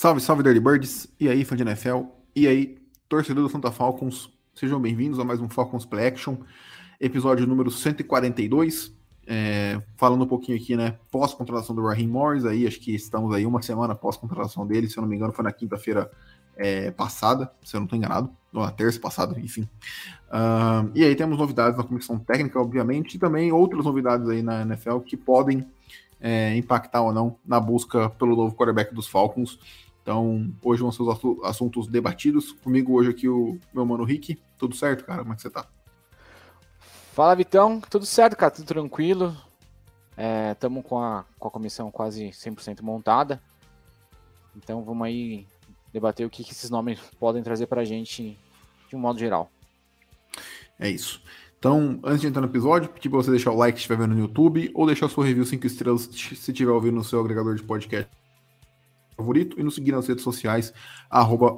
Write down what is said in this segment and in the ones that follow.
Salve, salve, Dirty Birds. E aí, fã de NFL? E aí, torcedor do Santa Falcons? Sejam bem-vindos a mais um Falcons Play Action, episódio número 142. É, falando um pouquinho aqui, né, pós-contratação do Raheem Morris, aí acho que estamos aí uma semana pós-contratação dele, se eu não me engano foi na quinta-feira é, passada, se eu não estou enganado, ou na terça passada, enfim. Uh, e aí temos novidades na comissão técnica, obviamente, e também outras novidades aí na NFL que podem é, impactar ou não na busca pelo novo quarterback dos Falcons. Então, hoje vão ser os assuntos debatidos. Comigo hoje aqui o meu mano Rick. Tudo certo, cara? Como é que você tá? Fala, Vitão. Tudo certo, cara. Tudo tranquilo. Estamos é, com, a, com a comissão quase 100% montada. Então, vamos aí debater o que, que esses nomes podem trazer para a gente de um modo geral. É isso. Então, antes de entrar no episódio, pedir para você deixar o like se estiver vendo no YouTube ou deixar sua review 5 estrelas se estiver ouvindo no seu agregador de podcast favorito e nos seguir nas redes sociais,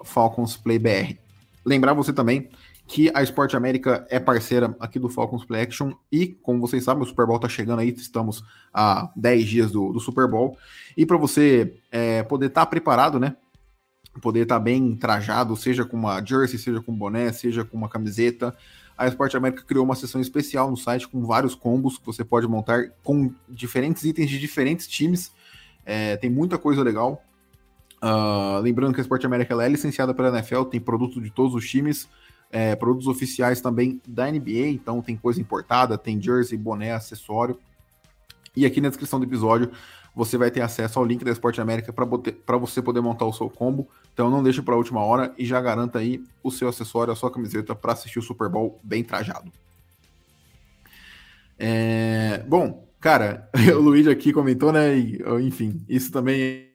FalconsPlayBR. Lembrar você também que a Esporte América é parceira aqui do Falcons Play Action e, como vocês sabem, o Super Bowl está chegando aí, estamos a 10 dias do, do Super Bowl. E para você é, poder estar tá preparado, né? Poder estar tá bem trajado, seja com uma jersey, seja com boné, seja com uma camiseta. A Esporte América criou uma seção especial no site com vários combos que você pode montar com diferentes itens de diferentes times. É, tem muita coisa legal. Uh, lembrando que a Esporte América é licenciada pela NFL, tem produto de todos os times é, produtos oficiais também da NBA, então tem coisa importada, tem jersey, boné, acessório. E aqui na descrição do episódio você vai ter acesso ao link da Esporte América para você poder montar o seu combo. Então não deixe para a última hora e já garanta aí o seu acessório, a sua camiseta para assistir o Super Bowl bem trajado. É, bom, cara, o Luiz aqui comentou, né? E, enfim, isso também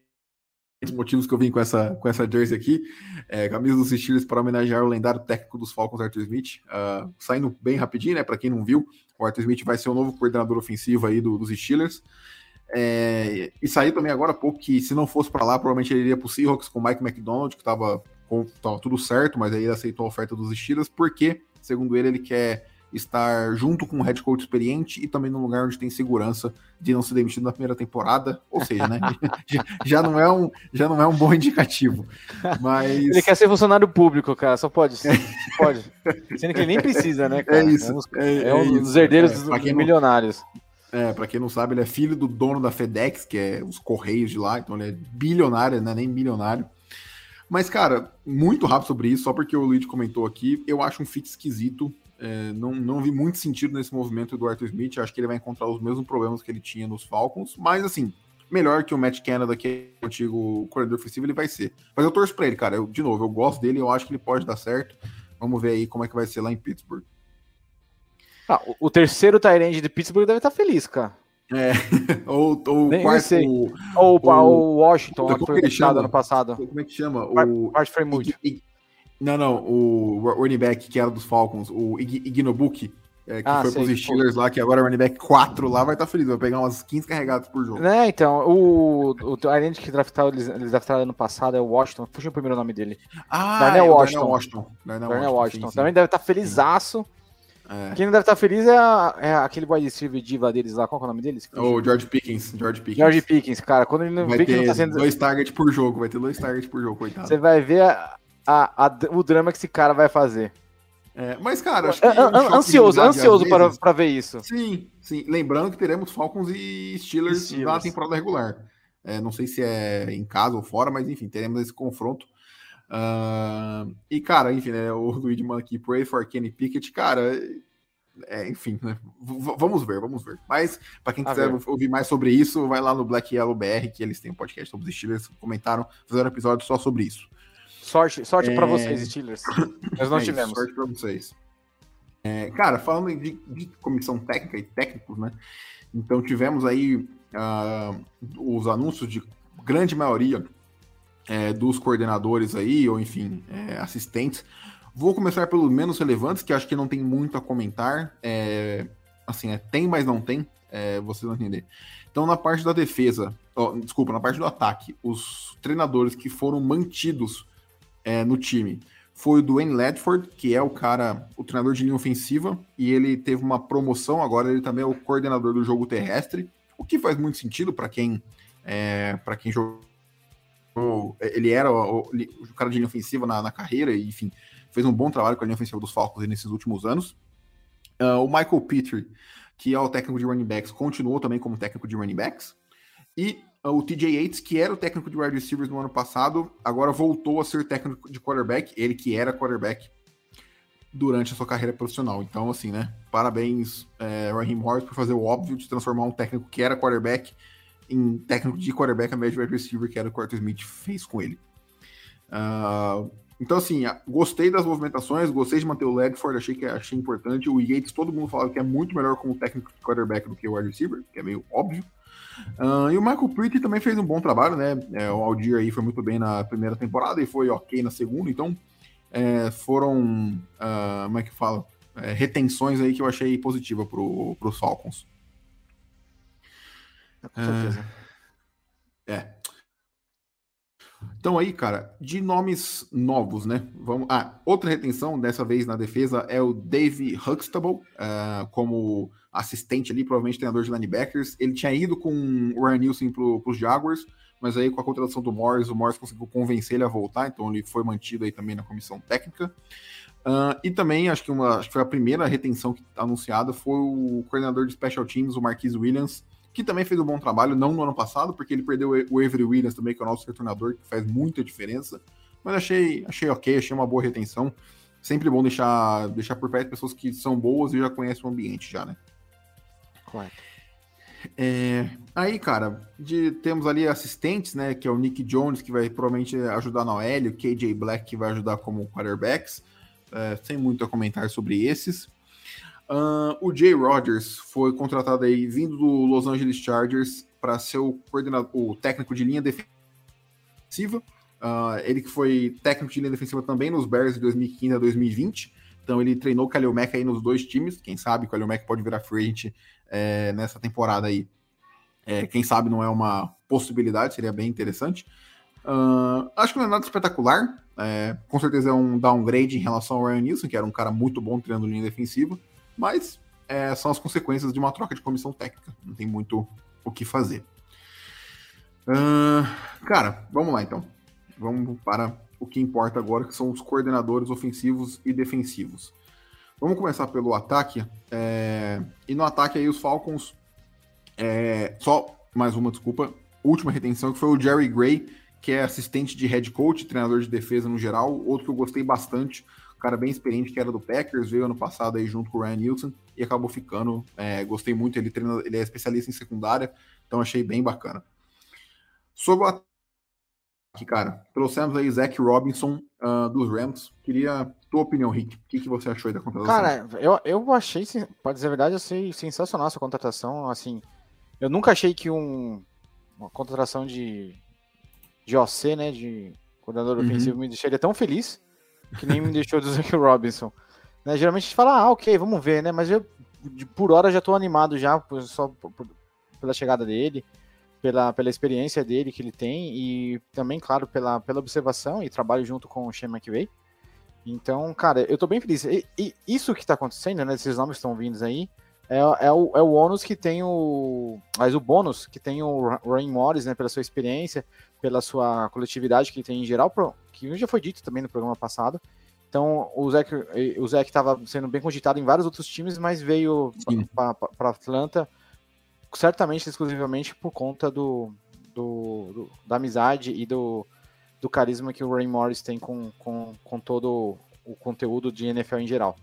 os motivos que eu vim com essa, com essa jersey aqui. É, camisa dos Steelers para homenagear o lendário técnico dos Falcons, Arthur Smith. Uh, saindo bem rapidinho, né? Para quem não viu, o Arthur Smith vai ser o novo coordenador ofensivo aí do, dos Steelers. É, e saiu também agora há pouco que, se não fosse para lá, provavelmente ele iria para o Seahawks com o Mike McDonald, que estava tudo certo, mas aí ele aceitou a oferta dos Steelers, porque, segundo ele, ele quer estar junto com um head coach experiente e também num lugar onde tem segurança de não ser demitido na primeira temporada, ou seja, né, já, já, não é um, já não é um bom indicativo. Mas ele quer ser funcionário público, cara, só pode, pode. Sendo que ele nem precisa, né, cara? É isso. É um, é, é um dos herdeiros é, dos milionários. É, para quem não sabe, ele é filho do dono da FedEx, que é os correios de lá, então ele é bilionário, não é nem milionário. Mas, cara, muito rápido sobre isso, só porque o Luigi comentou aqui, eu acho um fit esquisito. É, não, não vi muito sentido nesse movimento do Arthur Smith. Acho que ele vai encontrar os mesmos problemas que ele tinha nos Falcons, mas assim, melhor que o Matt Canada, que é o antigo corredor ofensivo, ele vai ser. Mas eu torço pra ele, cara. Eu, de novo, eu gosto dele, eu acho que ele pode dar certo. Vamos ver aí como é que vai ser lá em Pittsburgh. Ah, o, o terceiro Tyrande de Pittsburgh deve estar tá feliz, cara. É, ou, ou Nem, quarto, ou, Washington, lá que foi chama, ano passado. Como é que chama? O Bart Fremont. Não, não, o running back que era dos Falcons, o Ignobuki, é, que ah, foi sei, pros Steelers lá, que agora é running back 4 lá, vai estar tá feliz, vai pegar umas 15 carregadas por jogo. É, então, o, o Tyrant que draftaram, eles, eles draftaram ano passado é o Washington, puxa o primeiro nome dele. Ah, Darnell é Washington. Darnell Washington. Darnell Washington, Washington. Sim, sim. também deve estar tá felizaço. É. Quem não deve estar tá feliz é, a, é aquele wide receiver diva deles lá, qual é o nome deles? O George Pickens, George Pickens. George Pickens, cara, quando ele não vai vê que não tá sendo... dois targets por jogo, vai ter dois targets por jogo, coitado. Você vai ver a, a, a, o drama que esse cara vai fazer. É, mas, cara, acho que. ansioso, ansioso para, para ver isso. Sim, sim. Lembrando que teremos Falcons e Steelers, Steelers. na temporada regular. É, não sei se é em casa ou fora, mas enfim, teremos esse confronto. Uh, e, cara, enfim, né? O Luigi manda aqui, Pray for Kenny Pickett, cara. É, enfim, né? Vamos ver, vamos ver. Mas, para quem quiser ouvir mais sobre isso, vai lá no Black Yellow BR, que eles têm um podcast sobre os Steelers, comentaram, fizeram um episódio só sobre isso. Sorte, sorte é... para vocês, Steelers. Nós não é tivemos. sorte para vocês. É, cara, falando de, de, comissão técnica e técnicos, né? Então tivemos aí uh, os anúncios de grande maioria é, dos coordenadores aí, ou enfim, é, assistentes. Vou começar pelos menos relevantes, que acho que não tem muito a comentar. É, assim, é, tem, mas não tem. É, vocês vão entender. Então, na parte da defesa, oh, desculpa, na parte do ataque, os treinadores que foram mantidos é, no time foi o Dwayne Ledford, que é o cara, o treinador de linha ofensiva, e ele teve uma promoção, agora ele também é o coordenador do jogo terrestre, o que faz muito sentido para quem é, para quem jogou. Ele era o, o, cara de linha ofensiva na, na, carreira, e enfim, fez um bom trabalho com a linha ofensiva dos Falcons nesses últimos anos. Uh, o Michael Petrie, que é o técnico de running backs, continuou também como técnico de running backs. E o TJ Yates, que era o técnico de wide receivers no ano passado, agora voltou a ser técnico de quarterback, ele que era quarterback durante a sua carreira profissional. Então, assim, né? Parabéns, é, Raheem Morris, por fazer o óbvio de transformar um técnico que era quarterback em técnico de quarterback a médio wide receiver, que era o que o Arthur Smith fez com ele. Uh, então, assim, gostei das movimentações, gostei de manter o Ledford, achei que achei importante. O Yates, todo mundo falava que é muito melhor como técnico de quarterback do que o wide receiver, que é meio óbvio. Uh, e o Michael Pretty também fez um bom trabalho, né? É, o Aldir aí foi muito bem na primeira temporada e foi ok na segunda, então é, foram, uh, como é que fala? É, retenções aí que eu achei positiva para os Falcons. Com certeza. É. Então aí, cara, de nomes novos, né? Vamos. Ah, outra retenção dessa vez na defesa é o Dave Huxtable, uh, como assistente ali, provavelmente treinador de linebackers. Ele tinha ido com o Ryan Nielsen para os Jaguars, mas aí com a contratação do Morris, o Morris conseguiu convencer ele a voltar, então ele foi mantido aí também na comissão técnica. Uh, e também, acho que, uma, acho que foi a primeira retenção tá anunciada foi o coordenador de Special Teams, o Marquis Williams, que também fez um bom trabalho, não no ano passado, porque ele perdeu o Avery Williams também, que é o nosso retornador, que faz muita diferença. Mas achei, achei ok, achei uma boa retenção. Sempre bom deixar, deixar por perto pessoas que são boas e já conhecem o ambiente já, né? Correto. É, aí, cara, de, temos ali assistentes, né? Que é o Nick Jones, que vai provavelmente ajudar na OL, o KJ Black, que vai ajudar como quarterbacks. É, sem muito a comentar sobre esses. Uh, o Jay Rodgers foi contratado aí, vindo do Los Angeles Chargers, para ser o, coordenador, o técnico de linha defensiva. Uh, ele que foi técnico de linha defensiva também nos Bears de 2015 a 2020. Então ele treinou o Mack aí nos dois times. Quem sabe o Mack pode virar agent é, nessa temporada aí. É, quem sabe não é uma possibilidade, seria bem interessante. Uh, acho que não é nada espetacular. É, com certeza é um downgrade em relação ao Ryan Nielsen, que era um cara muito bom treinando linha defensiva. Mas é, são as consequências de uma troca de comissão técnica. Não tem muito o que fazer. Uh, cara, vamos lá então. Vamos para o que importa agora, que são os coordenadores ofensivos e defensivos. Vamos começar pelo ataque. É... E no ataque aí os Falcons. É... Só mais uma desculpa. Última retenção que foi o Jerry Gray, que é assistente de head coach, treinador de defesa no geral. Outro que eu gostei bastante cara bem experiente que era do Packers, veio ano passado aí junto com o Ryan Nielsen e acabou ficando. É, gostei muito, ele, treina, ele é especialista em secundária, então achei bem bacana. Sobre o ataque, cara, trouxemos aí Zach Robinson uh, dos Rams. Queria tua opinião, Rick. O que, que você achou da contratação? Cara, eu, eu achei, pode dizer a verdade, eu achei sensacional essa contratação. Assim, eu nunca achei que um, uma contratação de, de OC, né, de coordenador uhum. ofensivo, me deixaria tão feliz que nem me deixou do Zach Robinson. Né, geralmente a gente fala, ah, ok, vamos ver, né? Mas eu, por hora, já estou animado já, só por, por, pela chegada dele, pela, pela experiência dele que ele tem e também, claro, pela, pela observação e trabalho junto com o Shane McVay. Então, cara, eu tô bem feliz. E, e isso que tá acontecendo, né? Esses nomes estão vindos aí, é, é, o, é o ônus que tem o. Mas o bônus que tem o Ryan Morris, né? Pela sua experiência, pela sua coletividade que tem em geral, que já foi dito também no programa passado. Então, o Zé o estava sendo bem cogitado em vários outros times, mas veio para Atlanta certamente exclusivamente por conta do, do, do, da amizade e do, do carisma que o Ray Morris tem com, com, com todo o conteúdo de NFL em geral.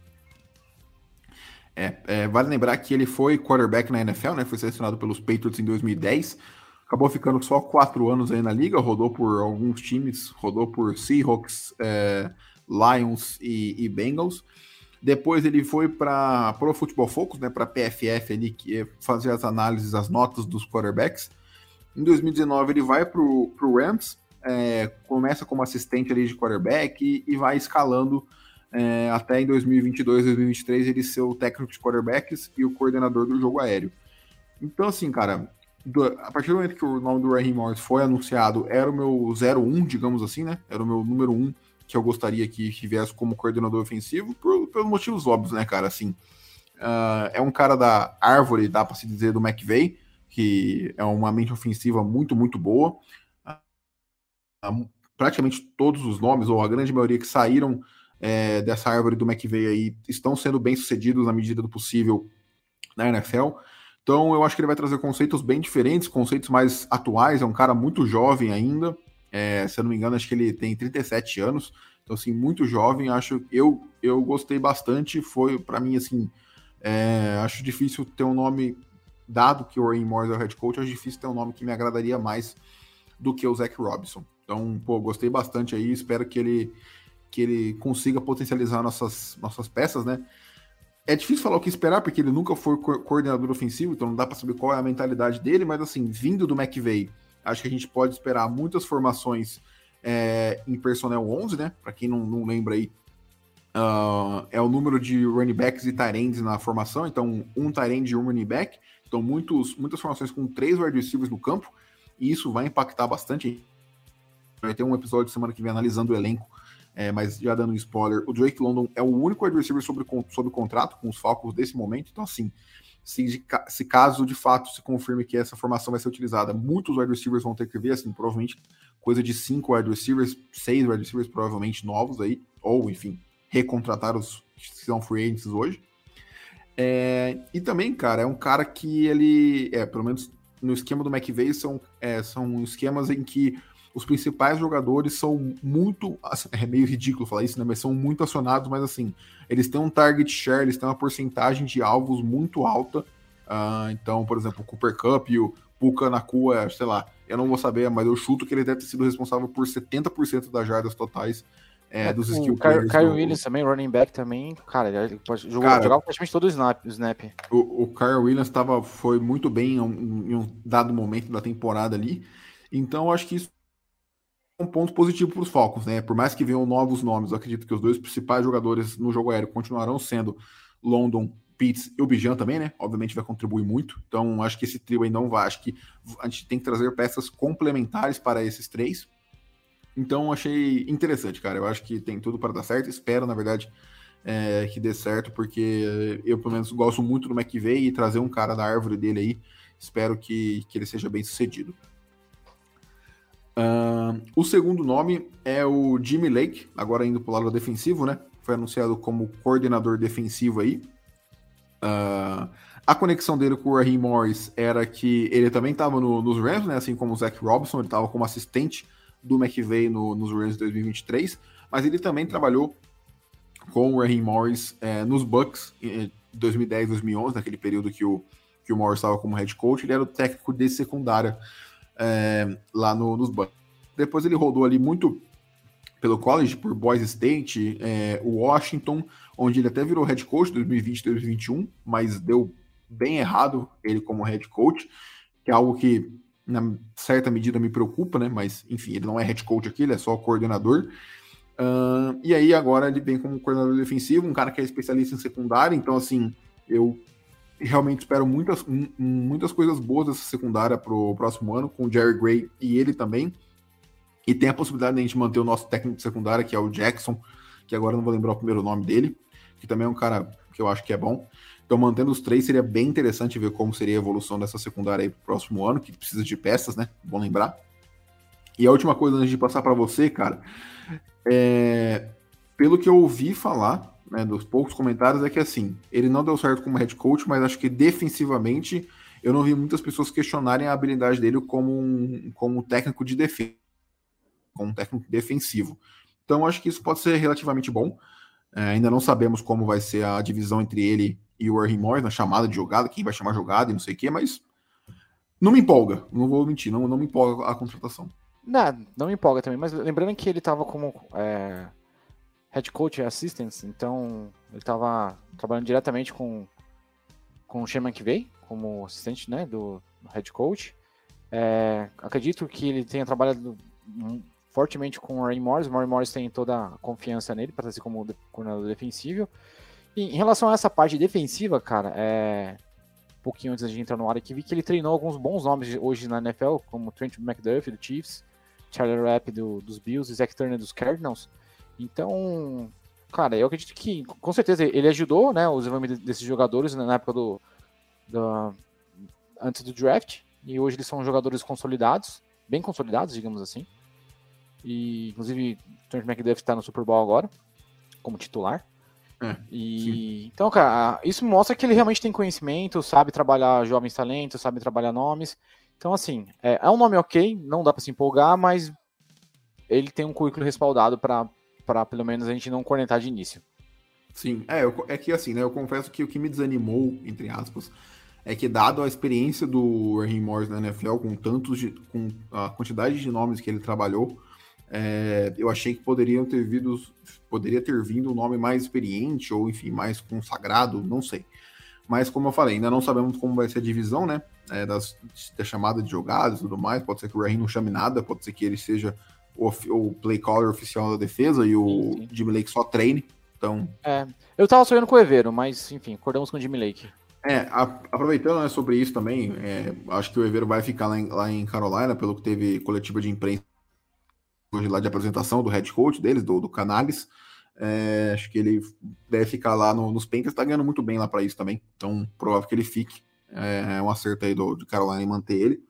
É, é, vale lembrar que ele foi quarterback na NFL, né? Foi selecionado pelos Patriots em 2010 acabou ficando só quatro anos aí na liga, rodou por alguns times, rodou por Seahawks, é, Lions e, e, Bengals. Depois ele foi para o Football Focus, né, para PFF ali, que é fazer as análises, as notas dos quarterbacks. Em 2019 ele vai para o Rams, é, começa como assistente ali de quarterback e, e vai escalando é, até em 2022, 2023 ele ser o técnico de quarterbacks e o coordenador do jogo aéreo. Então, assim, cara, do, a partir do momento que o nome do Raheem Morris foi anunciado, era o meu 01, digamos assim, né? Era o meu número 1 que eu gostaria que tivesse como coordenador ofensivo, por, pelos motivos óbvios, né, cara? Assim, uh, é um cara da árvore, dá para se dizer, do McVeigh, que é uma mente ofensiva muito, muito boa. Uh, praticamente todos os nomes, ou a grande maioria que saíram é, dessa árvore do McVeigh aí, estão sendo bem sucedidos na medida do possível na NFL. Então eu acho que ele vai trazer conceitos bem diferentes, conceitos mais atuais. É um cara muito jovem ainda. É, se eu não me engano, acho que ele tem 37 anos. Então, assim, muito jovem. Acho eu eu gostei bastante. Foi, para mim, assim, é, acho difícil ter um nome, dado que o Rain Morris é o head coach, acho difícil ter um nome que me agradaria mais do que o Zach Robinson. Então, pô, gostei bastante aí. Espero que ele, que ele consiga potencializar nossas, nossas peças, né? É difícil falar o que esperar, porque ele nunca foi co coordenador ofensivo, então não dá para saber qual é a mentalidade dele, mas assim, vindo do McVeigh, acho que a gente pode esperar muitas formações é, em personnel 11, né? Para quem não, não, lembra aí, uh, é o número de running backs e tight na formação, então um tight e um running back, então muitos, muitas formações com três wide receivers no campo, e isso vai impactar bastante. Vai ter um episódio semana que vem analisando o elenco é, mas já dando um spoiler, o Drake London é o único wide receiver sobre, sobre contrato com os Falcons desse momento. Então, assim, se, se, caso de fato se confirme que essa formação vai ser utilizada, muitos wide receivers vão ter que ver, assim, provavelmente coisa de cinco wide receivers, seis wide receivers provavelmente novos aí, ou enfim, recontratar os que são free agents hoje. É, e também, cara, é um cara que ele, é, pelo menos no esquema do McVeigh, são, é, são esquemas em que os principais jogadores são muito. Assim, é meio ridículo falar isso, né? Mas são muito acionados, mas assim, eles têm um target share, eles têm uma porcentagem de alvos muito alta. Uh, então, por exemplo, o Cooper Cup e o Puka Nakua, sei lá, eu não vou saber, mas eu chuto que ele deve ter sido responsável por 70% das jardas totais é, dos o skill players. Kyle do... Williams também, running back também, cara, ele pode jogar, jogar praticamente todo o snap. O, snap. o, o Kyle Williams tava, foi muito bem em um, em um dado momento da temporada ali, então acho que isso um ponto positivo para os Falcons, né? Por mais que venham novos nomes, eu acredito que os dois principais jogadores no jogo aéreo continuarão sendo London, Pitts e o Bijan também, né? Obviamente vai contribuir muito. Então, acho que esse trio aí não vai. Acho que a gente tem que trazer peças complementares para esses três. Então, achei interessante, cara. Eu acho que tem tudo para dar certo. Espero, na verdade, é, que dê certo, porque eu, pelo menos, gosto muito do McVeigh e trazer um cara da árvore dele aí. Espero que, que ele seja bem sucedido. Uh, o segundo nome é o Jimmy Lake, agora indo para o lado defensivo, né? Foi anunciado como coordenador defensivo aí. Uh, a conexão dele com o Raheem Morris era que ele também estava no, nos Rams, né? Assim como o Zach Robinson, ele estava como assistente do McVay no, nos Rams de 2023, mas ele também trabalhou com o Raheem Morris é, nos Bucks em 2010, 2011, naquele período que o, que o Morris estava como head coach, ele era o técnico de secundária é, lá no, nos Bucks. Depois ele rodou ali muito pelo college, por Boise State, é, Washington, onde ele até virou head coach 2020, 2021, mas deu bem errado ele como head coach, que é algo que na certa medida me preocupa, né? Mas enfim, ele não é head coach aqui, ele é só coordenador. Uh, e aí agora ele vem como coordenador defensivo, um cara que é especialista em secundária, então assim, eu realmente espero muitas, muitas coisas boas dessa secundária para o próximo ano, com o Jerry Gray e ele também. E tem a possibilidade de a gente manter o nosso técnico de secundária, que é o Jackson, que agora não vou lembrar o primeiro nome dele, que também é um cara que eu acho que é bom. Então, mantendo os três, seria bem interessante ver como seria a evolução dessa secundária aí pro próximo ano, que precisa de peças, né? Bom lembrar. E a última coisa antes de passar para você, cara, é... pelo que eu ouvi falar, né, dos poucos comentários, é que assim, ele não deu certo como head coach, mas acho que defensivamente eu não vi muitas pessoas questionarem a habilidade dele como um como técnico de defesa, como um técnico defensivo. Então acho que isso pode ser relativamente bom. É, ainda não sabemos como vai ser a divisão entre ele e o Raheem Morris na chamada de jogada, quem vai chamar jogada e não sei o quê, mas não me empolga, não vou mentir, não, não me empolga a contratação. Não, não me empolga também, mas lembrando que ele estava como é, head coach e assistants, então ele estava trabalhando diretamente com, com o Shane McVay, como assistente né, do, head coach. É, acredito que ele tenha trabalhado fortemente com o Ray Morris. O Ray Morris tem toda a confiança nele para ser como coordenador defensivo. E em relação a essa parte defensiva, cara, é um pouquinho antes de entrar no ar aqui, vi que ele treinou alguns bons nomes hoje na NFL, como Trent McDuffie do Chiefs, Charlie Rapp do, dos Bills e Zach Turner dos Cardinals. Então, cara, eu acredito que com certeza ele ajudou, né, o desenvolvimento desses jogadores né, na época do, do antes do draft e hoje eles são jogadores consolidados, bem consolidados, digamos assim. E inclusive Trent McDuffie está no Super Bowl agora como titular. É, e então, cara, isso mostra que ele realmente tem conhecimento, sabe trabalhar jovens talentos, sabe trabalhar nomes. Então, assim, é, é um nome ok, não dá para se empolgar, mas ele tem um currículo respaldado para pelo menos a gente não cornetar de início. Sim, é, eu, é que assim, né? Eu confesso que o que me desanimou, entre aspas, é que dado a experiência do Raheem Morris na NFL, com tantos de, com a quantidade de nomes que ele trabalhou, é, eu achei que poderiam ter vindo, poderia ter vindo um nome mais experiente, ou enfim, mais consagrado, não sei. Mas como eu falei, ainda não sabemos como vai ser a divisão, né? É, das, da chamada de jogadas e tudo mais. Pode ser que o Raheem não chame nada, pode ser que ele seja o, o play caller oficial da defesa e o sim, sim. Jimmy Lake só treine. Então. É, eu tava sonhando com o Evero, mas enfim, acordamos com o Jimmy Lake. É, a, aproveitando né, sobre isso também, é, acho que o Evero vai ficar lá em, lá em Carolina, pelo que teve coletiva de imprensa hoje lá de apresentação do head coach deles, do, do Canales. É, acho que ele deve ficar lá no, nos Panthers, tá ganhando muito bem lá para isso também. Então, provável que ele fique. É, é um acerto aí do, de Carolina em manter ele.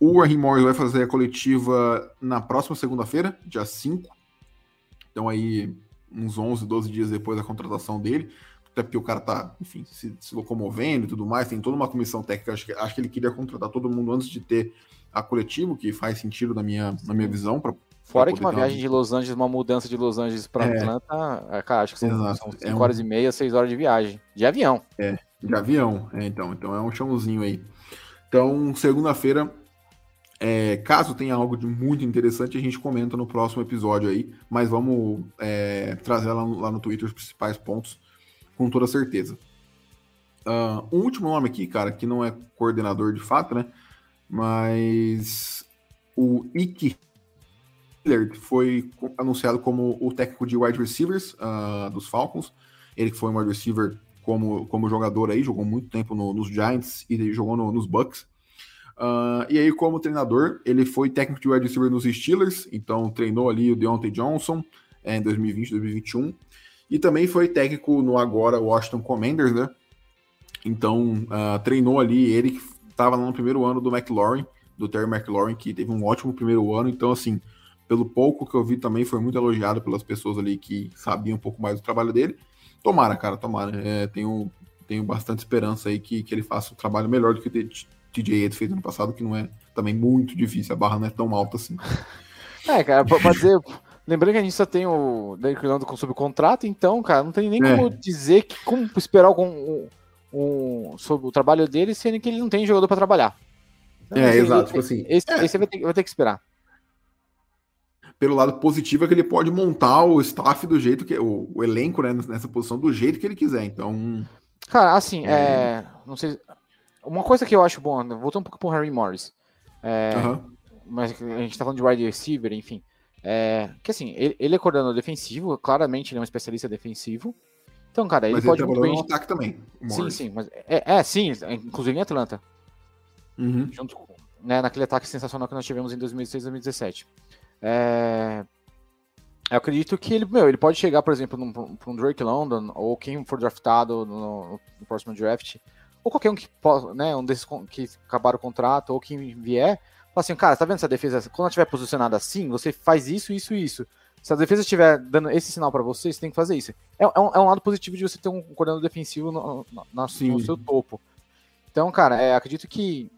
O Raheem Morris vai fazer a coletiva na próxima segunda-feira, dia 5. Então aí, uns 11, 12 dias depois da contratação dele. Até porque o cara tá, enfim, se, se locomovendo e tudo mais. Tem toda uma comissão técnica. Acho que, acho que ele queria contratar todo mundo antes de ter a coletiva, que faz sentido na minha, na minha visão, para Fora que uma viagem de Los Angeles, uma mudança de Los Angeles para é. Atlanta, é, cara, acho que são, 5 é um... horas e meia, 6 horas de viagem. De avião. É, de avião. É, então, então é um chãozinho aí. Então, segunda-feira, é, caso tenha algo de muito interessante, a gente comenta no próximo episódio aí. Mas vamos é, trazer lá no, lá no Twitter os principais pontos, com toda certeza. Uh, um último nome aqui, cara, que não é coordenador de fato, né? Mas o Ike Lillard foi anunciado como o técnico de wide receivers uh, dos Falcons. Ele que foi um wide receiver como, como jogador aí, jogou muito tempo no, nos Giants e jogou no, nos Bucks. Uh, e aí, como treinador, ele foi técnico de wide receiver nos Steelers, então treinou ali o Deontay Johnson é, em 2020, 2021. E também foi técnico no agora Washington Commanders, né? Então, uh, treinou ali ele que estava no primeiro ano do McLaurin, do Terry McLaurin, que teve um ótimo primeiro ano. Então, assim, pelo pouco que eu vi também, foi muito elogiado pelas pessoas ali que sabiam um pouco mais do trabalho dele. Tomara, cara, tomara. É, tenho, tenho bastante esperança aí que, que ele faça um trabalho melhor do que o TJ Ed fez ano passado, que não é também muito difícil, a barra não é tão alta assim. É, cara, pode dizer. Lembrando que a gente só tem o Derrick Lando com subcontrato, então, cara, não tem nem é. como dizer que como esperar algum um, um, sobre o trabalho dele, sendo que ele não tem jogador para trabalhar. Então, é, assim, exato. Tipo assim, esse, é. esse vai, ter, vai ter que esperar pelo lado positivo é que ele pode montar o staff do jeito que o, o elenco né, nessa posição do jeito que ele quiser. Então, cara, assim, é... é não sei, uma coisa que eu acho bom, voltando um pouco pro Harry Morris, é, mas a gente tá falando de wide receiver, enfim, é, que assim, ele, ele, é coordenador defensivo, claramente ele é um especialista defensivo. Então, cara, ele mas pode ele muito bem... no ataque também. Sim, sim, mas é, é, sim, inclusive em Atlanta. Uhum. Junto né, naquele ataque sensacional que nós tivemos em 2016 2017. É... Eu acredito que ele, meu, ele pode chegar, por exemplo, para um Drake London, ou quem for draftado no, no próximo draft, ou qualquer um que né, um desses que acabaram o contrato, ou quem vier, fala assim, cara, tá vendo essa defesa? Quando ela estiver posicionada assim, você faz isso, isso e isso. Se a defesa estiver dando esse sinal para você, você tem que fazer isso. É, é, um, é, um, lado positivo de você ter um coordenador defensivo no, no, no seu topo. Então, cara, é, acredito que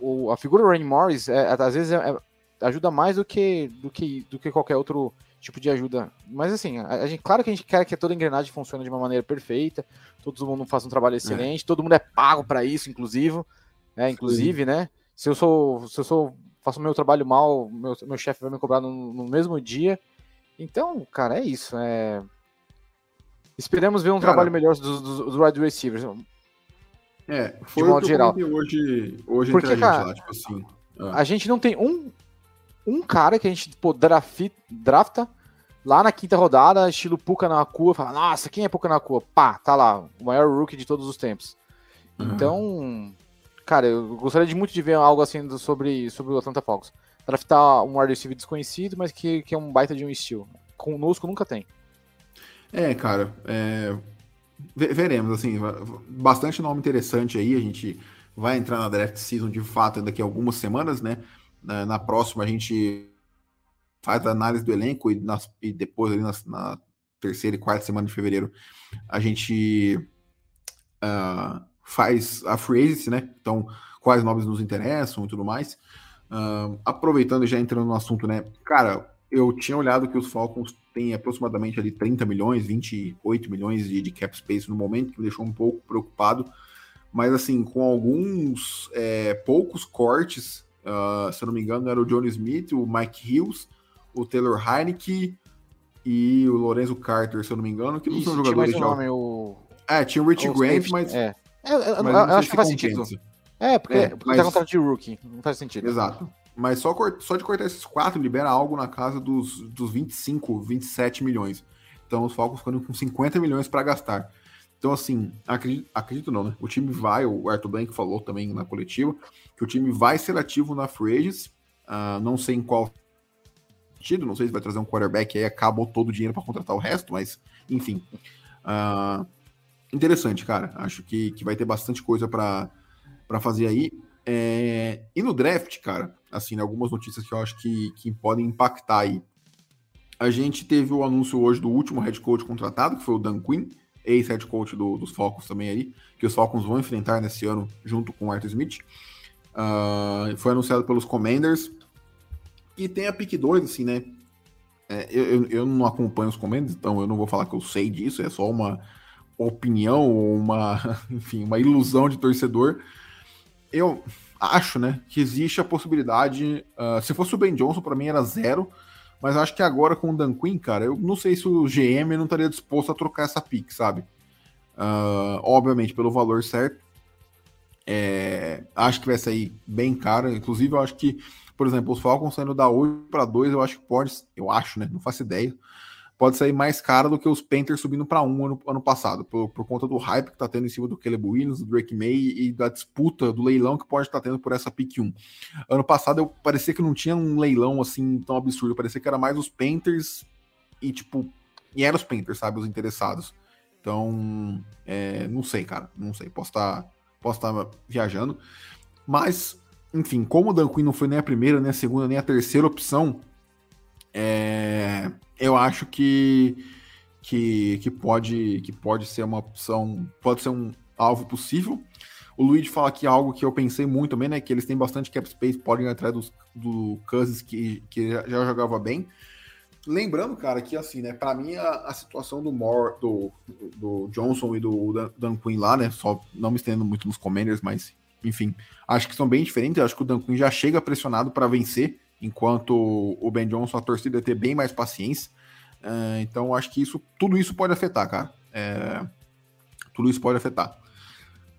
o, a figura do Rain Morris, é, às vezes, é, ajuda mais do que, do que, do que qualquer outro tipo de ajuda. Mas assim, a, a gente, claro que a gente quer que toda a engrenagem funcione de uma maneira perfeita, todo mundo faça um trabalho excelente, é. todo mundo é pago para isso, inclusive, é, inclusive, Sim. né? Se eu sou, se eu sou, faço meu trabalho mal, meu, meu chefe vai me cobrar no, no, mesmo dia. Então, cara, é isso. É... Esperamos ver um cara, trabalho melhor dos, dos, dos wide receivers. É, foi de modo geral. hoje, hoje Porque, cara, lá, tipo assim. Ah. A gente não tem um um cara que a gente pô, draft, drafta lá na quinta rodada, estilo Puka na Cua, fala, nossa, quem é Puka na Cua? Pá, tá lá, o maior rookie de todos os tempos. Uhum. Então, cara, eu gostaria de muito de ver algo assim sobre, sobre o Atlanta Falcons. Draftar um wide receiver desconhecido, mas que, que é um baita de um estilo. Conosco nunca tem. É, cara, é... veremos, assim, bastante nome interessante aí, a gente vai entrar na draft season de fato daqui a algumas semanas, né? Na, na próxima a gente faz a análise do elenco e, nas, e depois ali na, na, terceira e quarta semana de fevereiro a gente uh, faz a free né? Então, quais nomes nos interessam e tudo mais. Uh, aproveitando e já entrando no assunto, né? Cara, eu tinha olhado que os Falcons têm aproximadamente ali 30 milhões, 28 milhões de, de cap space no momento, que me deixou um pouco preocupado. Mas assim, com alguns é, poucos cortes, uh, se eu não me engano, era o Johnny Smith, o Mike Hills, o Taylor Heineke e o Lorenzo Carter, se eu não me engano, que não Isso, são jogadores tinha mais um nome, o... É, tinha o Rich o Grant, mas. É. Eu, eu, eu, eu acho que faz sentido. É, porque, é, tá mas... tá contrato de rookie, não faz sentido. Exato. Mas só, só de cortar esses quatro libera algo na casa dos, dos 25, 27 milhões. Então os Falcons ficando com 50 milhões para gastar. Então, assim, acredito, acredito, não, né? O time vai, o Arthur Blank falou também na coletiva, que o time vai ser ativo na Free Agents, uh, não sei em qual sentido, não sei se vai trazer um quarterback aí acabou todo o dinheiro para contratar o resto, mas enfim. Uh, interessante, cara. Acho que, que vai ter bastante coisa para fazer aí. É, e no draft, cara, assim, algumas notícias que eu acho que, que podem impactar aí. A gente teve o anúncio hoje do último head coach contratado, que foi o Dan Quinn ex-head coach do, dos Falcons também aí, que os Falcons vão enfrentar nesse ano junto com o Arthur Smith. Uh, foi anunciado pelos Commanders. E tem a pick 2, assim, né? É, eu, eu não acompanho os Commanders, então eu não vou falar que eu sei disso, é só uma opinião ou uma, enfim, uma ilusão de torcedor. Eu acho, né, que existe a possibilidade. Uh, se fosse o Ben Johnson, para mim era zero mas acho que agora com o Dan Quinn, cara, eu não sei se o GM não estaria disposto a trocar essa pick, sabe? Uh, obviamente, pelo valor certo. É, acho que vai sair bem caro. Inclusive, eu acho que, por exemplo, os Falcons saindo da 8 para 2, eu acho que pode. Eu acho, né? Não faço ideia pode sair mais cara do que os Panthers subindo para um ano, ano passado, por, por, conta do hype que tá tendo em cima do Caleb Williams, do Drake May e da disputa do leilão que pode estar tá tendo por essa pick 1. Ano passado eu parecia que não tinha um leilão assim tão absurdo, parecia que era mais os Panthers e tipo, e eram os Panthers, sabe, os interessados. Então, é, não sei, cara, não sei, posso estar tá, posso tá viajando, mas enfim, como o Dan Quinn não foi nem a primeira, nem a segunda, nem a terceira opção, é, eu acho que, que, que, pode, que pode ser uma opção, pode ser um alvo possível. O Luigi fala aqui algo que eu pensei muito também, né? Que eles têm bastante cap space, podem ir atrás dos, do Cousins que, que já, jogava bem. Lembrando, cara, que assim, né? Para mim a, a, situação do Moore, do, do Johnson e do Dan, Dan Quinn lá, né? Só não me estendendo muito nos Commanders, mas enfim, acho que são bem diferentes. Acho que o Dan Quinn já chega pressionado para vencer enquanto o Ben Johnson, a torcida ter bem mais paciência. Uh, então, acho que isso, tudo isso pode afetar, cara. É, tudo isso pode afetar.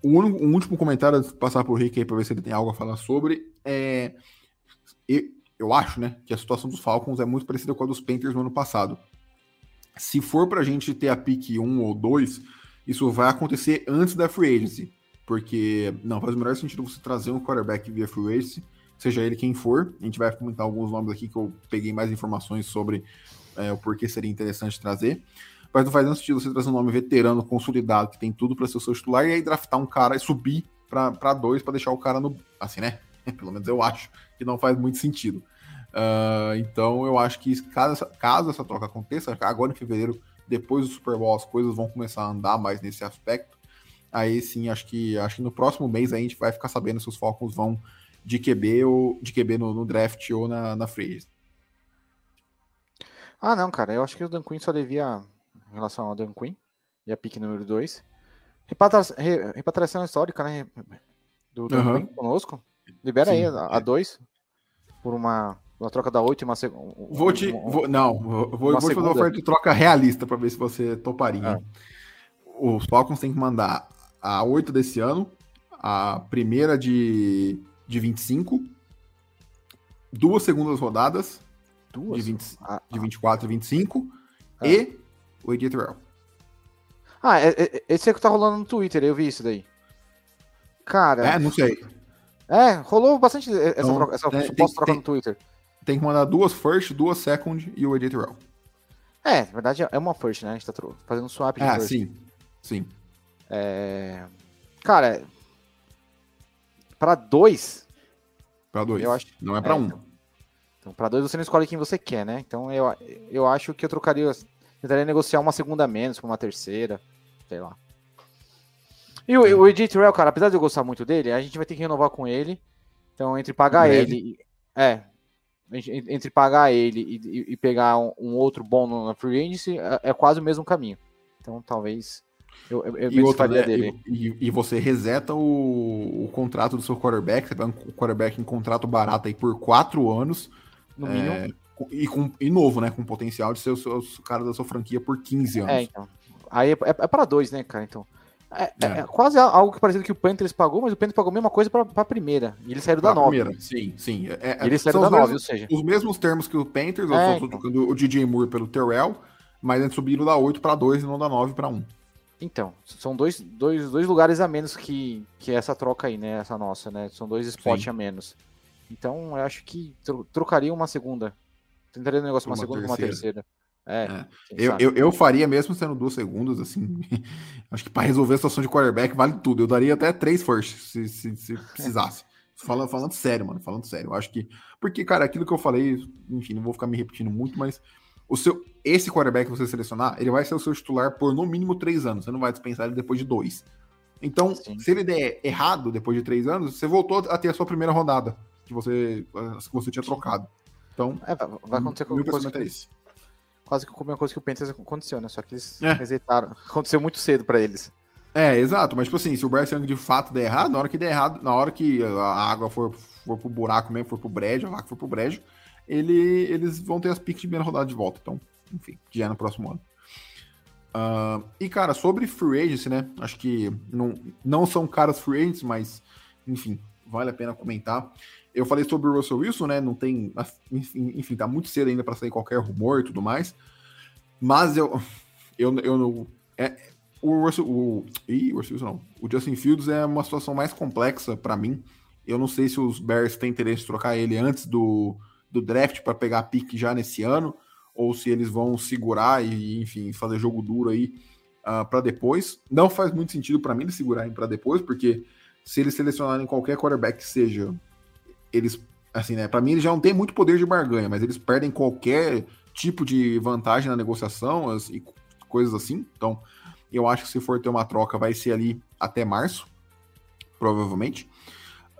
O, único, último comentário, antes de passar por Rick aí para ver se ele tem algo a falar sobre, é. Eu, eu acho, né, que a situação dos Falcons é muito parecida com a dos Panthers no ano passado. Se for para a gente ter a pick 1 ou 2, isso vai acontecer antes da free agency. Porque não faz o melhor sentido você trazer um quarterback via free agency seja ele quem for. A gente vai comentar alguns nomes aqui que eu peguei mais informações sobre é, o porquê seria interessante trazer. Mas não faz nenhum sentido você trazer um nome veterano, consolidado, que tem tudo para ser o seu titular, e aí draftar um cara e subir para dois para deixar o cara no. Assim, né? Pelo menos eu acho que não faz muito sentido. Uh, então eu acho que caso, caso essa troca aconteça, agora em fevereiro, depois do Super Bowl, as coisas vão começar a andar mais nesse aspecto. Aí sim, acho que acho que no próximo mês a gente vai ficar sabendo se os Falcons vão de QB ou de QB no, no draft ou na, na free Ah, não, cara. Eu acho que o Dan Quinn só devia, em relação ao Dan Quinn e a pick número 2, repatriação histórica, né? Do Dan uhum. Quinn conosco. Libera Sim. aí a 2 por uma, uma troca da 8 e uma segunda. Vou te. vou, não, vou, vou fazer uma oferta de troca realista para ver se você toparia. Ah. Os Falcons têm que mandar a 8 desse ano, a primeira de de 25 duas segundas rodadas Duas? de, 20, Ah, de 24 e 25 Ah. e o AJ Terrell. Ah, é- é- esse é que tá rolando no Twitter, eu vi isso daí. Cara, É, não sei. é, rolou bastante essa, Então, troca, essa tem- suposta troca tem- no Twitter. Tem que mandar duas first, duas second e o AJ Terrell. É, na verdade é uma first, né? A gente tá fazendo um swap de Ah, first. sim. Sim. É... Cara, pra dois, Pra dois. Eu acho- Não é pra é, um. então. então pra dois você não escolhe quem você quer, né? Então eu, eu acho que eu trocaria, tentaria negociar uma segunda menos com uma terceira, sei lá. E o, o AJ Terrell, cara, apesar de eu gostar muito dele, a gente vai ter que renovar com ele. Então, entre pagar ele. e- É. en- Entre pagar ele e, e- e pegar um, um outro bom na free agency, é, é quase o mesmo caminho. Então, talvez. Eu, eu, eu E, outra, né, dele. e, e- você reseta o, o contrato do seu quarterback, você pega um quarterback em contrato barato aí por quatro anos, No mínimo. é, com- e, com, e novo, né? Com potencial de ser o, seu, o cara da sua franquia por 15 anos. É, então. Aí é, é, é para dois, né, cara? Então. É, é- É. é quase algo que parecido que o Panthers pagou, mas o Panthers pagou a mesma coisa pra, pra primeira. E eles saíram da Pra 9. primeira, Sim, sim. É, é, eles saíram da os 9, ou seja. Os mesmos termos que o Panthers, eu É, então. trocando o DJ Moore pelo Terrell, mas eles subiram da 8 para 2 e não da 9 para 1. Então, são dois, dois, dois lugares a menos que, que essa troca aí, né? Essa nossa, né? São dois spots Sim. a menos. Então, eu acho que tro- trocaria uma segunda. Tentaria um negócio uma uma segunda com uma terceira. terceira. É. É. Eu, eu, eu faria mesmo sendo duas segundas, assim. acho que para resolver a situação de quarterback vale tudo. Eu daria até três firsts se, se, se precisasse. Falando, falando sério, mano. Falando sério. Eu acho que. Porque, cara, aquilo que eu falei, enfim, não vou ficar me repetindo muito, mas o seu, esse quarterback que você selecionar, ele vai ser o seu titular por no mínimo três anos. Você não vai dispensar ele depois de dois. Então, Sim. se ele der errado depois de três anos, você voltou a ter a sua primeira rodada que você, que você tinha trocado. Então, É, vai acontecer com coisa pensamento é que, esse. quase que a mesma coisa que o Panthers aconteceu, né? Só que eles É. Aconteceu muito cedo pra eles. É, exato, mas tipo assim, se o Bryce Young de fato der errado, na hora que der errado, na hora que a água for, for pro buraco mesmo, for pro brejo, a vaca for pro brejo, ele, eles vão ter as piques de primeira rodada de volta. Então, enfim, já é no próximo ano. Ah, e, cara, sobre free agency, né? Acho que não, não são caras free agents, mas, enfim, vale a pena comentar. Eu falei sobre o Russell Wilson, né? Não tem. Enfim, tá muito cedo ainda para sair qualquer rumor e tudo mais. Mas eu. Eu, eu não. É, o Russell. O, ih, o Russell Wilson não. O Justin Fields é uma situação mais complexa para mim. Eu não sei se os Bears têm interesse em trocar ele antes do, do draft para pegar a pique já nesse ano, ou se eles vão segurar e, enfim, fazer jogo duro aí uh, para depois. Não faz muito sentido para mim eles segurarem para depois, porque se eles selecionarem qualquer quarterback que seja, eles, assim, né? Para mim eles já não têm muito poder de barganha, mas eles perdem qualquer tipo de vantagem na negociação as, e coisas assim. Então, eu acho que se for ter uma troca, vai ser ali até março, provavelmente.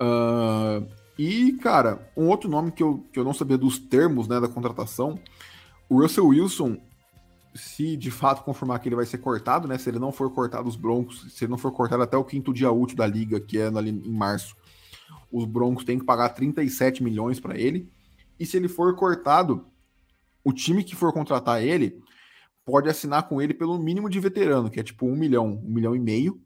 Uh, e, cara, um outro nome que eu, que eu não sabia dos termos né, da contratação, o Russell Wilson, se de fato confirmar que ele vai ser cortado, né? Se ele não for cortado os Broncos, se ele não for cortado até o quinto dia útil da liga, que é ali em março, os Broncos têm que pagar 37 milhões para ele. E se ele for cortado, o time que for contratar ele pode assinar com ele pelo mínimo de veterano, que é tipo um milhão, um milhão e meio,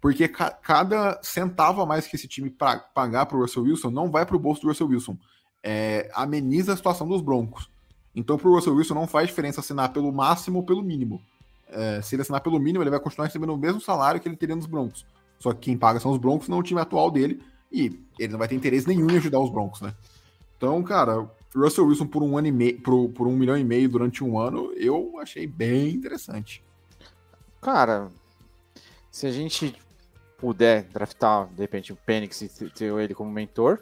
porque ca cada centavo a mais que esse time pagar para o Russell Wilson não vai para o bolso do Russell Wilson, é, ameniza a situação dos Broncos. Então, para o Russell Wilson não faz diferença assinar pelo máximo ou pelo mínimo. É, se ele assinar pelo mínimo, ele vai continuar recebendo o mesmo salário que ele teria nos Broncos. Só que quem paga são os Broncos, não o time atual dele, e ele não vai ter interesse nenhum em ajudar os Broncos, né? Então, cara, Russell Wilson por um ano e meio, por, por um milhão e meio durante um ano, eu achei bem interessante. Cara, se a gente puder draftar, de repente, o Penix e ter ele como mentor,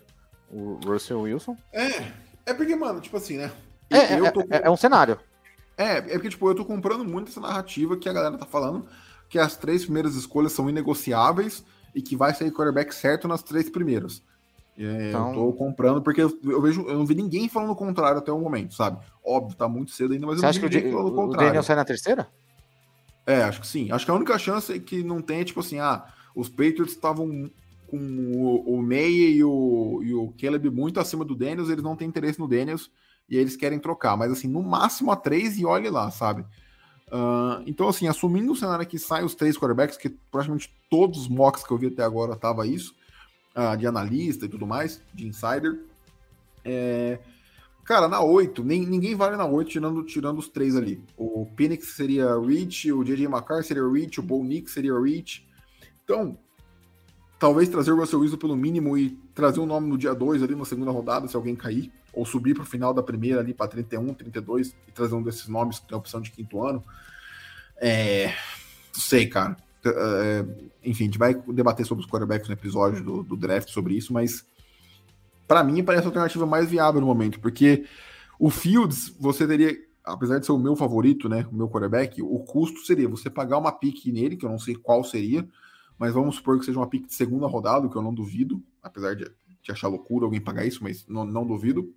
o Russell Wilson. É, é porque, mano, tipo assim, né? É, é, tô... é, é, um cenário. É, é porque, tipo, eu tô comprando muito essa narrativa que a galera tá falando que as três primeiras escolhas são inegociáveis e que vai sair quarterback certo nas três primeiras. É, então... Eu tô comprando porque eu, eu, vejo, eu não vi ninguém falando o contrário até o momento, sabe? Óbvio, tá muito cedo ainda, mas Você eu não acha vi que ninguém o, falando o o contrário. Daniel sai na terceira? É, acho que sim. Acho que a única chance que não tem é, tipo assim, ah, os Patriots estavam com o, o Meia e o, e o Caleb muito acima do Daniels, eles não têm interesse no Daniels e eles querem trocar. Mas assim, no máximo a três e olhe lá, sabe? Uh, então, assim, assumindo o cenário que sai os três quarterbacks, que praticamente todos os mocks que eu vi até agora tava isso, uh, de analista e tudo mais, de insider, É... Cara, na 8, nem, ninguém vale na 8 tirando, tirando os três ali. O Phoenix seria Rich, o JJ McCarr seria Rich, o Bo Nick seria Rich. Então, talvez trazer o Russell Wilson pelo mínimo e trazer um nome no dia 2 ali na segunda rodada, se alguém cair, ou subir para o final da primeira ali para 31, 32 e trazer um desses nomes que tem a opção de quinto ano. É, não sei, cara. É, enfim, a gente vai debater sobre os quarterbacks no episódio do, do draft sobre isso, mas para mim parece a alternativa mais viável no momento, porque o Fields, você teria, apesar de ser o meu favorito, né, o meu quarterback, o custo seria você pagar uma pique nele, que eu não sei qual seria, mas vamos supor que seja uma pick de segunda rodada, que eu não duvido, apesar de, de achar loucura alguém pagar isso, mas não, não duvido.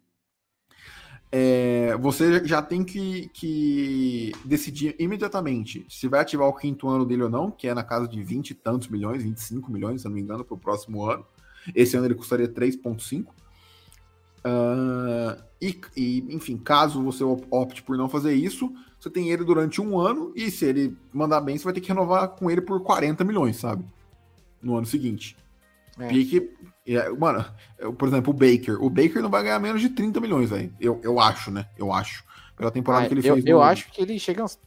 É, você já tem que, que, decidir imediatamente se vai ativar o quinto ano dele ou não, que é na casa de 20 e tantos milhões, 25 milhões, se não me engano, para o próximo ano. Esse ano ele custaria 3,5. Uh, e, e, enfim, caso você opte por não fazer isso, você tem ele durante um ano e se ele mandar bem, você vai ter que renovar com ele por 40 milhões, sabe? No ano seguinte. É. Pique. É, mano, por exemplo, o Baker. O Baker não vai ganhar menos de 30 milhões, velho. Eu, eu acho, né? Eu acho. Pela temporada ah, que ele eu, fez. Eu acho que ele chega uns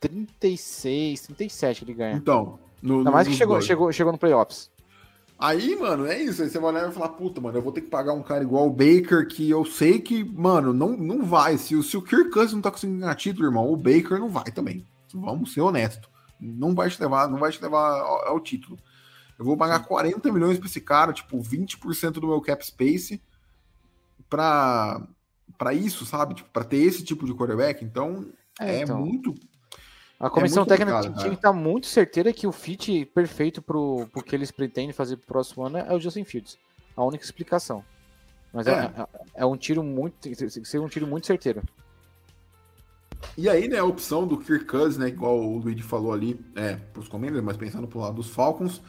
36, 37 ele ganha. Então. No, Ainda mais que chegou, chegou, chegou no playoffs. Aí, mano, é isso. Aí você vai olhar e falar, puta, mano, eu vou ter que pagar um cara igual o Baker, que eu sei que, mano, não, não vai. Se, se o Kirk Cousins não tá conseguindo ganhar título, irmão, o Baker não vai também. Vamos ser honestos. Não vai te levar, não vai te levar ao, ao título. Eu vou pagar 40 milhões pra esse cara, tipo, 20% do meu cap space pra, pra isso, sabe? Tipo, pra ter esse tipo de quarterback. Então, é, é então. muito a comissão é técnica tinha que estar tá muito certeira que o fit perfeito para o que eles pretendem fazer para o próximo ano é o Justin Fields. A única explicação. Mas é, é, é um tiro muito. Ser um tiro muito certeiro. E aí, né, a opção do Kirk Cousins, né, igual o Luigi falou ali, é, pros Commanders, mas pensando pro lado dos Falcons,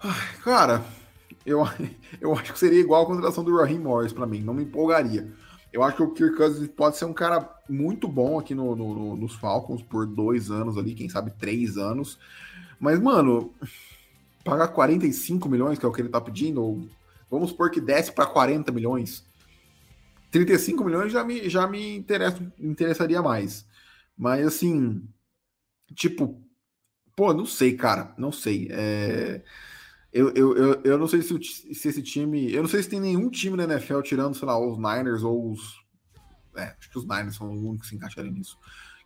ai, cara, eu, eu acho que seria igual a contratação do Raheem Morris para mim, não me empolgaria. Eu acho que o Kirk Cousins pode ser um cara muito bom aqui no, no, nos Falcons por dois anos ali, quem sabe três anos. Mas, mano, pagar 45 milhões, que é o que ele tá pedindo, ou vamos supor que desce para 40 milhões. 35 milhões já me, já me interessa, interessaria mais. Mas, assim, tipo, pô, não sei, cara, não sei. É eu, eu, eu, eu não sei se, se esse time. Eu não sei se tem nenhum time na NFL tirando, sei lá, os Niners ou os. É, acho que os Niners são os únicos que se encaixarem nisso.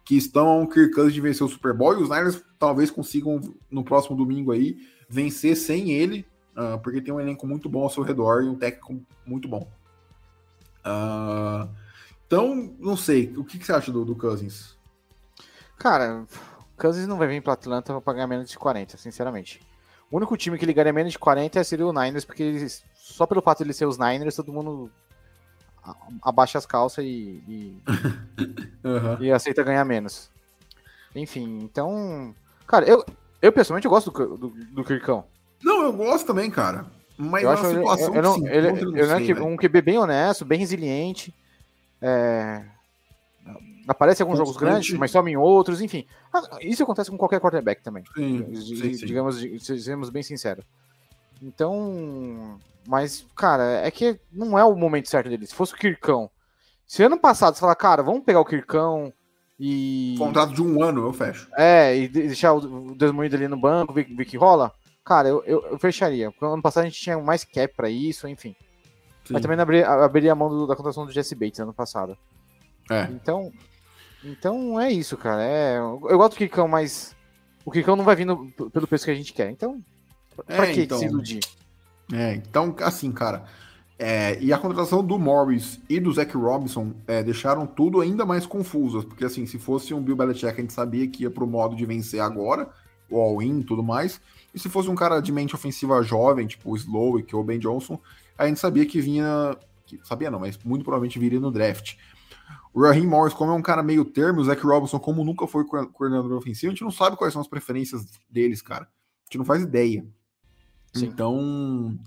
Que estão Kirk de vencer o Super Bowl e os Niners talvez consigam no próximo domingo aí vencer sem ele, uh, porque tem um elenco muito bom ao seu redor e um técnico muito bom. Uh, então, não sei. O que, que você acha do, do Cousins? Cara, Cousins não vai vir para Atlanta para pagar menos de 40, sinceramente. O único time que ligaria menos de 40 seria o Niners, porque eles, só pelo fato de eles ser os Niners, todo mundo abaixa as calças e, e, uhum. e aceita ganhar menos. Enfim, então. Cara, eu, eu pessoalmente eu gosto do, do, do Kirkão. Não, eu gosto também, cara. Mas eu acho situação eu, eu não, ele, ele, ele é um QB bem honesto, bem resiliente. É, Aparece em alguns Constante. jogos grandes, mas some em outros, enfim. Ah, isso acontece com qualquer quarterback também. Sim, sim, sim. Digamos, sejamos bem sinceros. Então, mas, cara, é que não é o momento certo dele. Se fosse o Kirkão, se ano passado você falar, cara, vamos pegar o Kirkão e. Contrato de um ano, eu fecho. É, e deixar o Desmoído ali no banco, ver, ver que rola, cara, eu, eu, eu, fecharia. Porque ano passado a gente tinha mais cap pra isso, enfim. Sim. Mas também não abriria, abriria a mão do, da contratação do Jesse Bates ano passado. É. Então, então é isso, cara. É, eu gosto do Kikão, mas o Kikão não vai vindo pelo preço que a gente quer. Então, pra é, que então, se iludir? É, então, assim, cara. É, e a contratação do Morris e do Zach Robinson é, deixaram tudo ainda mais confuso. Porque, assim, se fosse um Bill Belichick, a gente sabia que ia pro modo de vencer agora, o all-in e tudo mais. E se fosse um cara de mente ofensiva jovem, tipo o Slowick ou o Ben Johnson, a gente sabia que vinha. Que, sabia não, mas muito provavelmente viria no draft. O Raheem Morris, como é um cara meio termo, o Zach Robinson, como nunca foi coordenador ofensivo, a gente não sabe quais são as preferências deles, cara. A gente não faz ideia. Sim. Então,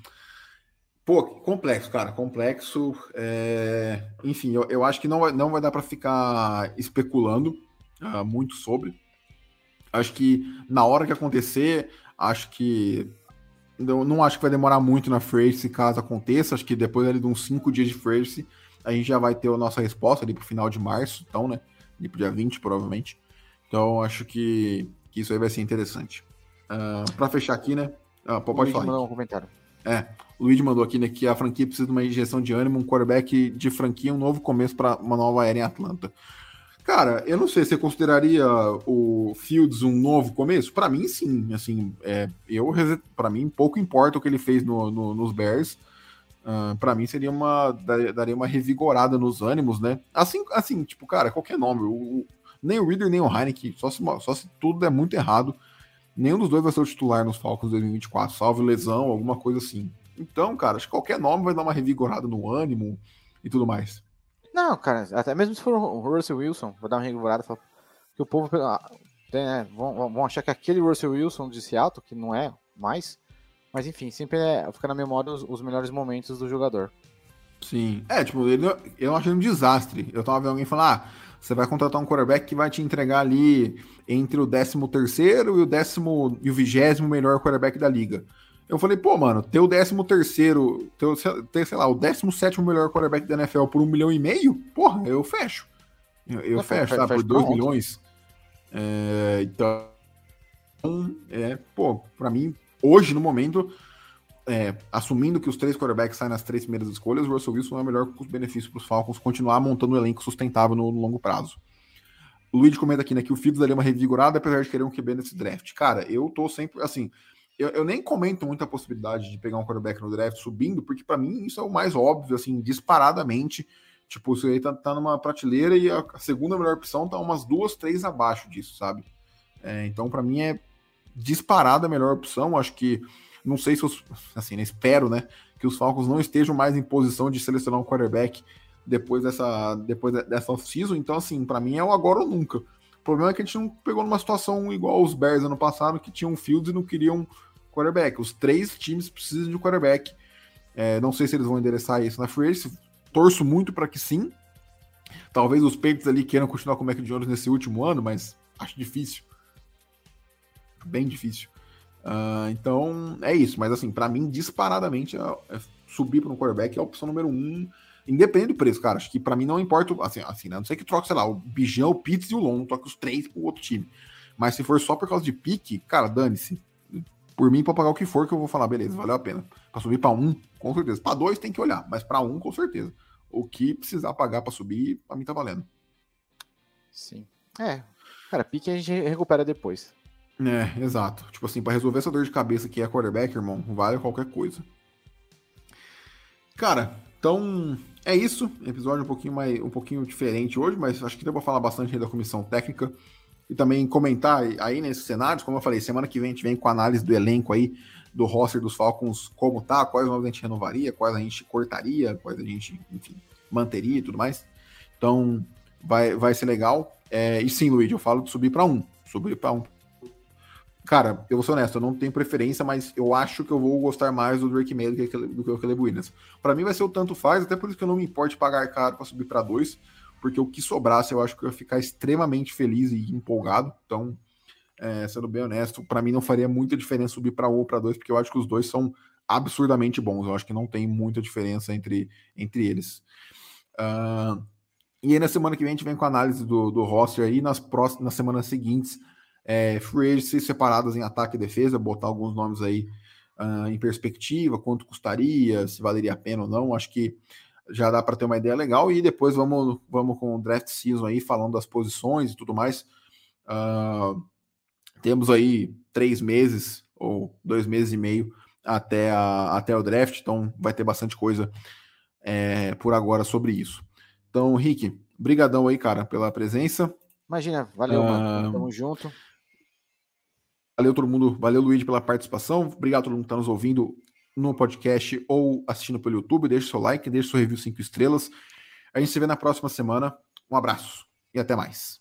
pô, complexo, cara, complexo. É... Enfim, eu, eu, acho que não vai, não vai dar para ficar especulando uh, muito sobre. Acho que na hora que acontecer, acho que não, não acho que vai demorar muito na Free caso aconteça. Acho que depois ali de uns 5 dias de Free a gente já vai ter a nossa resposta ali pro final de março, então, né? Ali pro dia 20, provavelmente. Então, acho que, que isso aí vai ser interessante. Uh, ah, para fechar aqui, né? Uh, pode Luiz falar. mandou um comentário. É, o Luiz mandou aqui né, que a franquia precisa de uma injeção de ânimo, um quarterback de franquia, um novo começo para uma nova era em Atlanta. Cara, eu não sei, você consideraria o Fields um novo começo? Para mim, sim. Assim, é, eu para mim pouco importa o que ele fez no, no, nos Bears. Uh, para mim seria uma daria uma revigorada nos ânimos, né? Assim, assim, tipo, cara, qualquer nome, o, nem o Reader nem o Heineken, só se, só se tudo é muito errado, nenhum dos dois vai ser o titular nos Falcons 2024, salvo lesão, alguma coisa assim. Então, cara, acho que qualquer nome vai dar uma revigorada no ânimo e tudo mais. Não, cara, até mesmo se for o Russell Wilson, vou dar uma revigorada, que o povo ah, né, vão, vão achar que aquele Russell Wilson de Seattle, que não é mais, mas enfim, sempre é, fica na memória os, os, melhores momentos do jogador. Sim, é, tipo, ele, eu achei um desastre. Eu tava vendo alguém falar, ah, você vai contratar um quarterback que vai te entregar ali entre o 13 terceiro e o décimo e o vigésimo melhor quarterback da liga. Eu falei, pô, mano, ter o 13 terceiro, ter, ter, sei lá, o 17 melhor quarterback da NFL por um milhão e meio, porra, eu fecho. Eu, eu fecho, tá? Por 2 milhões. É, então, é, pô, pra mim, hoje, no momento, é, assumindo que os três quarterbacks saem nas três primeiras escolhas, o Russell Wilson é o melhor custo-benefício para os Falcons continuar montando um elenco sustentável no, no longo prazo. O Luiz comenta aqui, né, que o Fields daria uma revigorada, apesar de querer um QB nesse draft. Cara, eu tô sempre, assim, eu, eu, nem comento muito a possibilidade de pegar um quarterback no draft subindo, porque para mim isso é o mais óbvio, assim, disparadamente. Tipo, você tá, tá numa prateleira e a, segunda melhor opção tá umas duas, três abaixo disso, sabe? É, então, para mim é disparada a melhor opção. Acho que, não sei se os, assim, né, espero, né, que os Falcons não estejam mais em posição de selecionar um quarterback depois dessa, depois dessa off-season. Então, assim, para mim é o agora ou nunca. O problema é que a gente não pegou numa situação igual os Bears ano passado, que tinham Fields e não queriam quarterback. Os três times precisam de quarterback. É, não sei se eles vão endereçar isso na free Torço muito para que sim. Talvez os Patriots ali queiram continuar com o Mac Jones nesse último ano, mas acho difícil. Bem difícil. Uh, então é isso. Mas assim, para mim, disparadamente, é, é subir para um quarterback é a opção número um. Independente do preço, cara. Acho que para mim não importa. Assim, assim né? não sei que troque, sei lá, o Bijão, o Pitts e o Long, troque os três pro outro time. Mas se for só por causa de pique, cara, dane-se. Por mim, para pagar o que for, que eu vou falar, beleza, valeu a pena. Para subir para um, com certeza. Para dois tem que olhar, mas para um, com certeza. O que precisar pagar para subir, para mim tá valendo. Sim. É. Cara, pique a gente recupera depois. É, exato. Tipo assim, para resolver essa dor de cabeça que é quarterback, irmão, vale qualquer coisa. Cara, então é isso. Episódio um pouquinho mais, um pouquinho diferente hoje, mas acho que deu para falar bastante da comissão técnica e também comentar aí nesses cenários, como eu falei, semana que vem a gente vem com a análise do elenco aí, do roster dos Falcons, como tá, quais novos a gente renovaria, quais a gente cortaria, quais a gente, enfim, manteria e tudo mais. Então, vai, vai ser legal. É, e sim, Luiz, eu falo de subir para um. Subir para um. Cara, eu vou ser honesto, eu não tenho preferência, mas eu acho que eu vou gostar mais do Drake May do que, do que o Caleb Williams. Para mim vai ser o tanto faz, até por isso que eu não me importo pagar caro para subir para dois porque o que sobrasse eu acho que eu ia ficar extremamente feliz e empolgado. Então, é, sendo bem honesto, para mim não faria muita diferença subir para um ou para dois, porque eu acho que os dois são absurdamente bons. Eu acho que não tem muita diferença entre, entre eles. Uh, e aí na semana que vem a gente vem com a análise do, do roster aí, nas próximas nas semanas seguintes, é, free agency separadas em ataque e defesa, botar alguns nomes aí uh, em perspectiva, quanto custaria, se valeria a pena ou não. Acho que já dá para ter uma ideia legal. E depois vamos, vamos com o draft season aí, falando das posições e tudo mais. Uh, temos aí três meses ou dois meses e meio até, a, até o draft, então vai ter bastante coisa é, por agora sobre isso. Então, Rick, brigadão aí, cara, pela presença. Imagina, valeu, uh, mano. Tamo junto. Valeu todo mundo, valeu Luiz pela participação. Obrigado a todo mundo que está nos ouvindo no podcast ou assistindo pelo YouTube. Deixe seu like, deixe seu review 5 estrelas. A gente se vê na próxima semana. Um abraço e até mais.